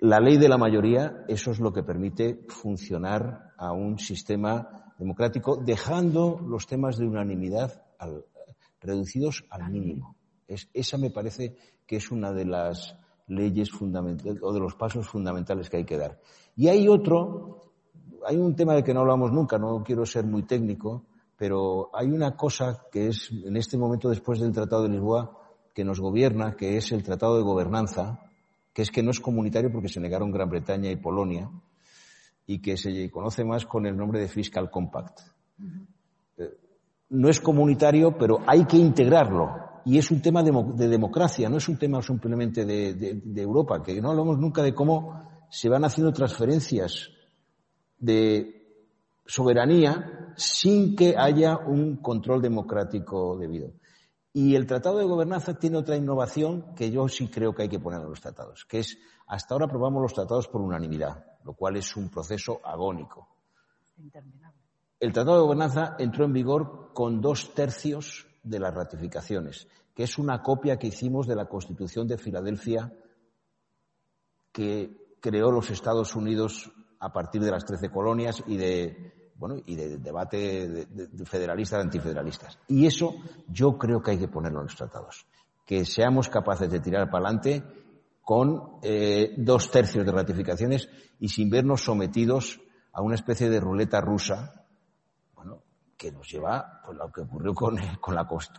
la ley de la mayoría, eso es lo que permite funcionar a un sistema democrático, dejando los temas de unanimidad reducidos al mínimo. Es, esa me parece que es una de las leyes fundamentales o de los pasos fundamentales que hay que dar. Y hay otro, hay un tema del que no hablamos nunca, no quiero ser muy técnico, pero hay una cosa que es en este momento después del Tratado de Lisboa que nos gobierna, que es el Tratado de Gobernanza, que es que no es comunitario porque se negaron Gran Bretaña y Polonia y que se conoce más con el nombre de Fiscal Compact. Eh, no es comunitario, pero hay que integrarlo y es un tema de, democracia, no es un tema simplemente de, Europa, que no hablamos nunca de cómo se van haciendo transferencias de soberanía sin que haya un control democrático debido. Y el Tratado de Gobernanza tiene otra innovación que yo sí creo que hay que poner en los tratados, que es hasta ahora aprobamos los tratados por unanimidad, lo cual es un proceso agónico. El Tratado de Gobernanza entró en vigor con dos tercios de las ratificaciones, que es una copia que hicimos de la Constitución de Filadelfia que creó los Estados Unidos a partir de las trece colonias y de bueno y de debate de, federalistas y antifederalistas. Y eso yo creo que hay que ponerlo en los tratados, que seamos capaces de tirar para adelante con eh, dos tercios de ratificaciones y sin vernos sometidos a una especie de ruleta rusa que nos lleva, pues lo que ocurrió con el,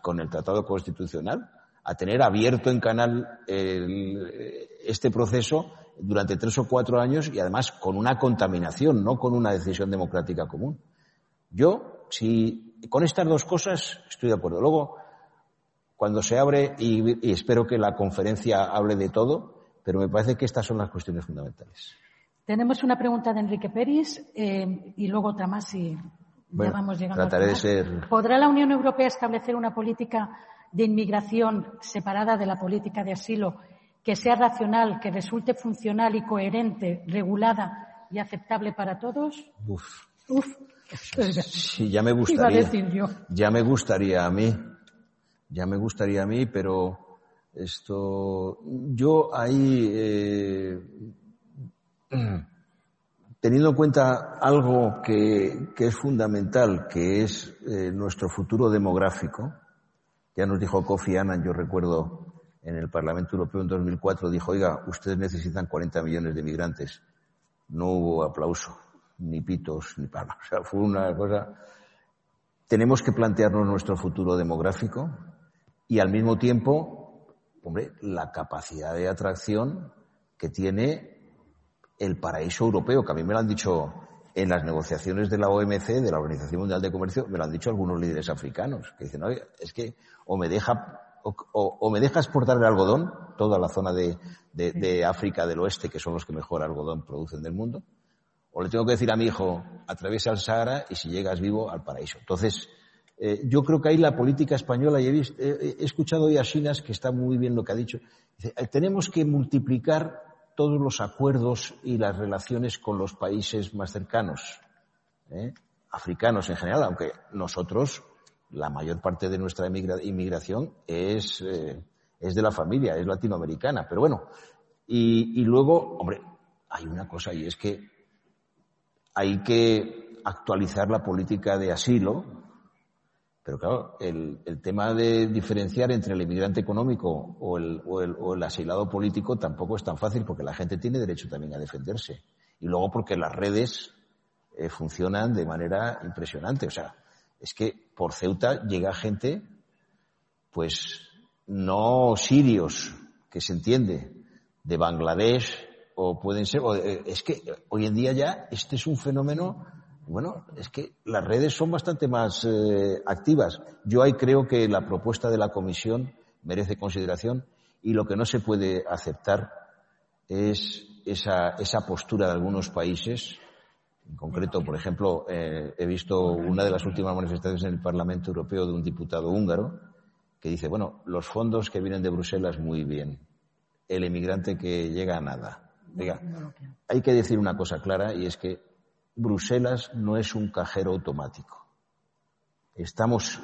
con, el Tratado Constitucional, a tener abierto en canal este proceso durante tres o cuatro años y además con una contaminación, no con una decisión democrática común. Yo, si con estas dos cosas estoy de acuerdo. Luego, cuando se abre, y, espero que la conferencia hable de todo, pero me parece que estas son las cuestiones fundamentales. Tenemos una pregunta de Enrique Peris eh, y luego otra más, si trataré de ser... ¿Podrá la Unión Europea establecer una política de inmigración separada de la política de asilo que sea racional, que resulte funcional y coherente, regulada y aceptable para todos? Uf. Uf. Sí, ya me gustaría. Ya me gustaría a mí. Ya me gustaría a mí, pero esto, yo ahí, eh, teniendo en cuenta algo que, es fundamental, que es eh, nuestro futuro demográfico, ya nos dijo Kofi Annan, yo recuerdo en el Parlamento Europeo en 2004, dijo, oiga, ustedes necesitan 40 millones de migrantes. No hubo aplauso, ni pitos, ni palmas. O sea, fue una cosa... Tenemos que plantearnos nuestro futuro demográfico y al mismo tiempo, hombre, la capacidad de atracción que tiene el paraíso europeo, que a mí me lo han dicho en las negociaciones de la OMC, de la Organización Mundial de Comercio, me lo han dicho algunos líderes africanos, que dicen, oye, es que o me deja o, me deja exportar el algodón, toda la zona de, de, África del Oeste, que son los que mejor algodón producen del mundo, o le tengo que decir a mi hijo, atraviesa el Sahara y si llegas vivo al paraíso. Entonces, eh, yo creo que ahí la política española, y he, he escuchado hoy a Sinas, que está muy bien lo que ha dicho, dice, tenemos que multiplicar todos los acuerdos y las relaciones con los países más cercanos, ¿eh? africanos en general, aunque nosotros, la mayor parte de nuestra inmigración es, eh, es de la familia, es latinoamericana. Pero bueno, y, y luego, hombre, hay una cosa y es que hay que actualizar la política de asilo pero claro, el, el, tema de diferenciar entre el inmigrante económico o el, o, el, o el, asilado político tampoco es tan fácil porque la gente tiene derecho también a defenderse. Y luego porque las redes eh, funcionan de manera impresionante. O sea, es que por Ceuta llega gente, pues no sirios, que se entiende, de Bangladesh o pueden ser, eh, es que hoy en día ya este es un fenómeno, bueno, es que las redes son bastante más eh, activas. Yo ahí creo que la propuesta de la Comisión merece consideración y lo que no se puede aceptar es esa, esa postura de algunos países. En concreto, por ejemplo, eh, he visto una de las últimas manifestaciones en el Parlamento Europeo de un diputado húngaro que dice, bueno, los fondos que vienen de Bruselas muy bien, el emigrante que llega a nada. hay que decir una cosa clara y es que Bruselas no es un cajero automático. Estamos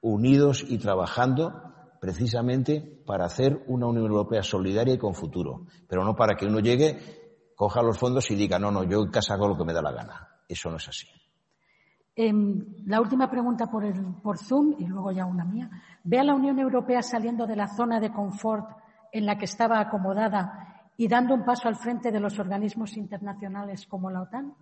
unidos y trabajando precisamente para hacer una Unión Europea solidaria y con futuro, pero no para que uno llegue, coja los fondos y diga, no, no, yo en casa hago lo que me da la gana. Eso no es así. Em, la última pregunta por, el, por Zoom y luego ya una mía. ¿Ve a la Unión Europea saliendo de la zona de confort en la que estaba acomodada y dando un paso al frente de los organismos internacionales como la OTAN?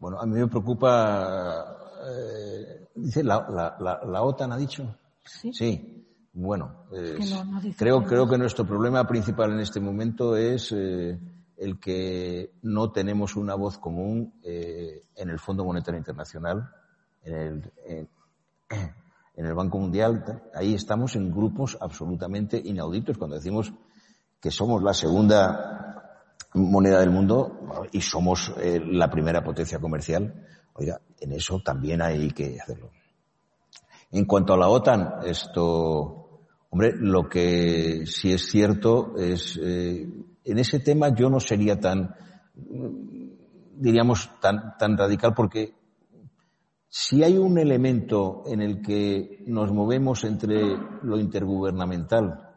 Bueno, a mí me preocupa, eh, dice la, la, OTAN ha dicho. Sí. Bueno, creo, creo que nuestro problema principal en este momento es eh, el que no tenemos una voz común eh, en el Fondo Monetario Internacional, en el, en el Banco Mundial. Ahí estamos en grupos absolutamente inauditos. Cuando decimos que somos la segunda moneda del mundo y somos eh, la primera potencia comercial, oiga, en eso también hay que hacerlo. En cuanto a la OTAN, esto, hombre, lo que sí es cierto es, eh, en ese tema yo no sería tan, diríamos, tan, tan radical porque si hay un elemento en el que nos movemos entre lo intergubernamental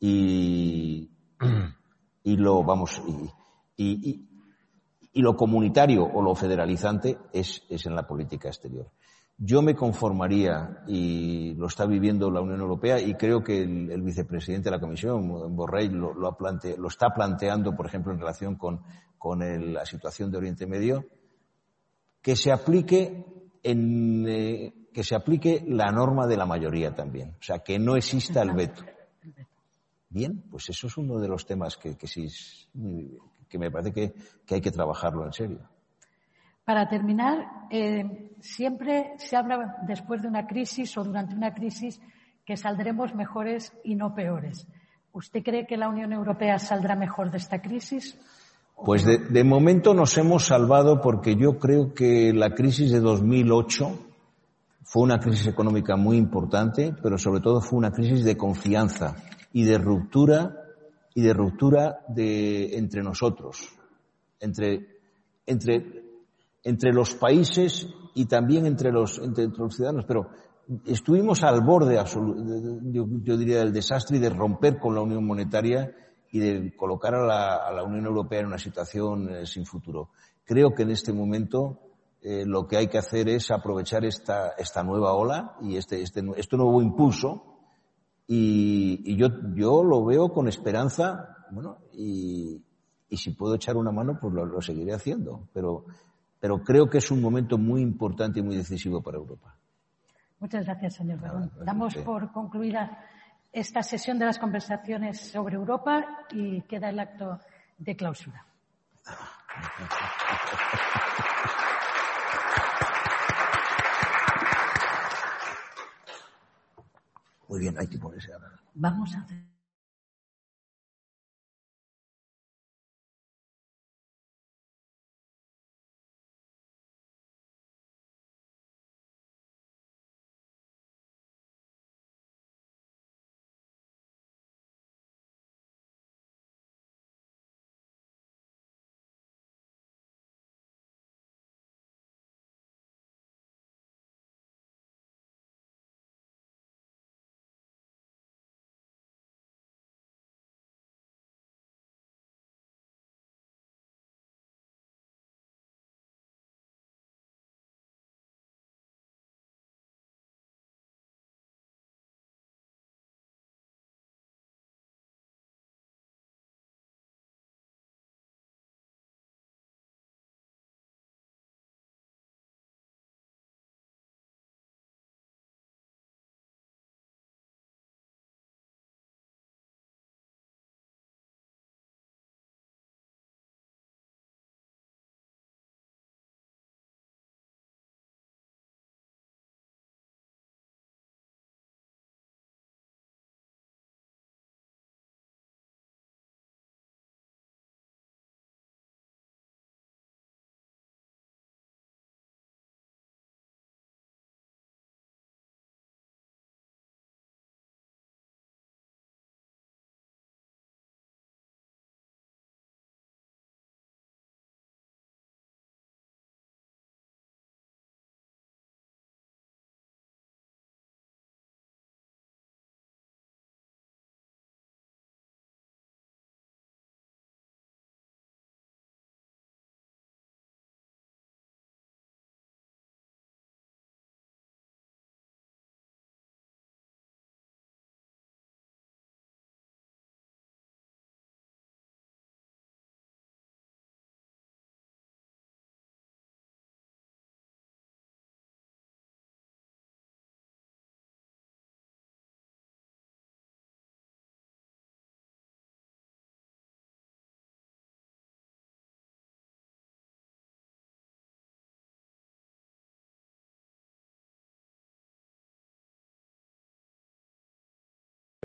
y, y lo, vamos, y, y, lo comunitario o lo federalizante es, es en la política exterior. Yo me conformaría, y lo está viviendo la Unión Europea, y creo que el, vicepresidente de la Comisión, Borrell, lo, lo, lo, está planteando, por ejemplo, en relación con, con la situación de Oriente Medio, que se aplique en, eh, que se aplique la norma de la mayoría también. O sea, que no exista el veto. Bien, pues eso es uno de los temas que, que sí, que me parece que, que hay que trabajarlo en serio. Para terminar, eh, siempre se habla después de una crisis o durante una crisis que saldremos mejores y no peores. ¿Usted cree que la Unión Europea saldrá mejor de esta crisis? Pues de, de, momento nos hemos salvado porque yo creo que la crisis de 2008 fue una crisis económica muy importante, pero sobre todo fue una crisis de confianza y de ruptura y de ruptura de entre nosotros, entre entre entre los países y también entre los, entre, los ciudadanos, pero estuvimos al borde, yo, yo, diría, del desastre y de romper con la Unión Monetaria y de colocar a la, a la Unión Europea en una situación eh, sin futuro. Creo que en este momento eh, lo que hay que hacer es aprovechar esta, esta nueva ola y este, este, este nuevo impulso y, y yo, yo lo veo con esperanza, bueno, y, y si puedo echar una mano, pues lo, lo seguiré haciendo. Pero pero creo que es un momento muy importante y muy decisivo para Europa. Muchas gracias, señor Barón. Damos por concluida esta sesión de las conversaciones sobre Europa y queda el acto de clausura. Muy bien, hay que ponerse a Vamos a hacer.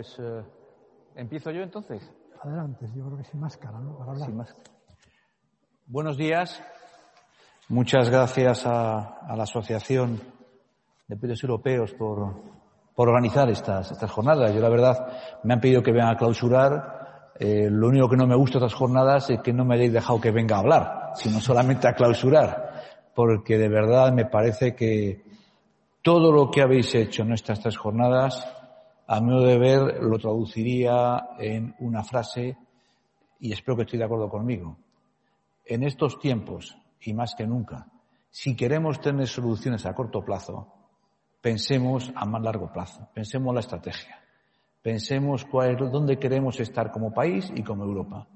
Pues eh, empiezo yo entonces. Adelante, yo creo que sin máscara, ¿no? Para hablar. Sin máscara. Buenos días. Muchas gracias a, la Asociación de Periodistas Europeos por, por organizar estas, estas jornadas. Yo, la verdad, me han pedido que venga a clausurar. Eh, lo único que no me gusta de estas jornadas es que no me hayáis dejado que venga a hablar, sino solamente a clausurar. Porque de verdad me parece que todo lo que habéis hecho en estas tres jornadas a mi modo de ver, lo traduciría en una frase, y espero que estéis de acuerdo conmigo. En estos tiempos, y más que nunca, si queremos tener soluciones a corto plazo, pensemos a más largo plazo, pensemos la estrategia, pensemos cuál, dónde queremos estar como país y como Europa.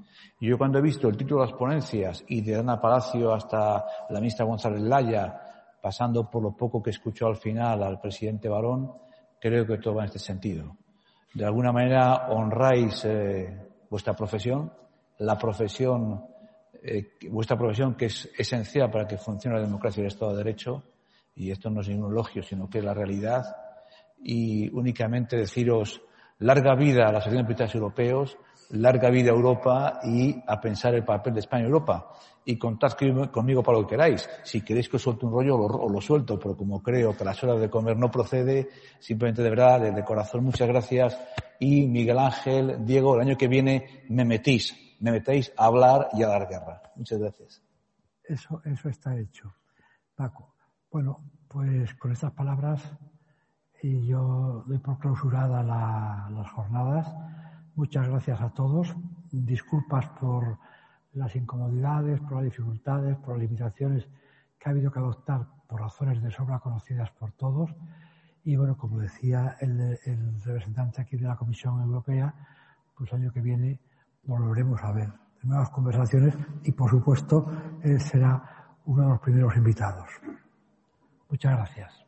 Yo cuando he visto el título de las ponencias y de Ana Palacio hasta la ministra González Laya, pasando por lo poco que escuchó al final al presidente Barón, creo que todo va en este sentido. De alguna manera honráis eh, vuestra profesión, la profesión, eh, vuestra profesión que es esencial para que funcione la democracia y el Estado de Derecho, y esto no es ningún elogio, sino que es la realidad, y únicamente deciros larga vida a la Asociación de Europeos, larga vida a Europa y a pensar el papel de España en Europa. Y contad conmigo para lo que queráis. Si queréis que os suelte un rollo, os lo suelto, pero como creo que las horas de comer no procede, simplemente de verdad, desde corazón, muchas gracias. Y Miguel Ángel, Diego, el año que viene me metís, me metéis a hablar y a dar guerra. Muchas gracias. Eso, eso está hecho. Paco. Bueno, pues con estas palabras y yo doy por clausurada las jornadas. Muchas gracias a todos. Disculpas por las incomodidades, por las dificultades, por las limitaciones que ha habido que adoptar por razones de sobra conocidas por todos. Y bueno, como decía el, representante aquí de la Comisión Europea, pues el año que viene volveremos a ver nuevas conversaciones y por supuesto él será uno de los primeros invitados. Muchas gracias.